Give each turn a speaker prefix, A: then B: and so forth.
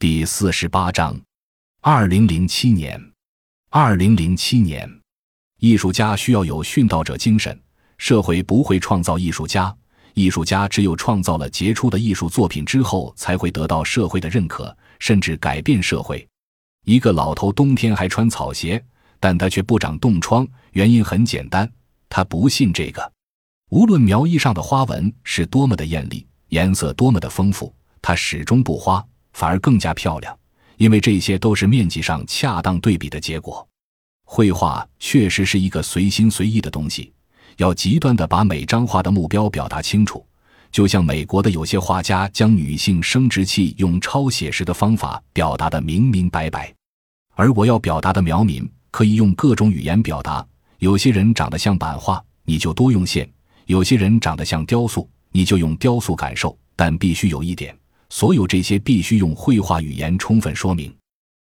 A: 第四十八章，二零零七年，二零零七年，艺术家需要有殉道者精神。社会不会创造艺术家，艺术家只有创造了杰出的艺术作品之后，才会得到社会的认可，甚至改变社会。一个老头冬天还穿草鞋，但他却不长冻疮，原因很简单，他不信这个。无论苗衣上的花纹是多么的艳丽，颜色多么的丰富，他始终不花，反而更加漂亮，因为这些都是面积上恰当对比的结果。绘画确实是一个随心随意的东西，要极端的把每张画的目标表达清楚，就像美国的有些画家将女性生殖器用超写实的方法表达的明明白白，而我要表达的苗民可以用各种语言表达。有些人长得像版画，你就多用线。有些人长得像雕塑，你就用雕塑感受，但必须有一点，所有这些必须用绘画语言充分说明。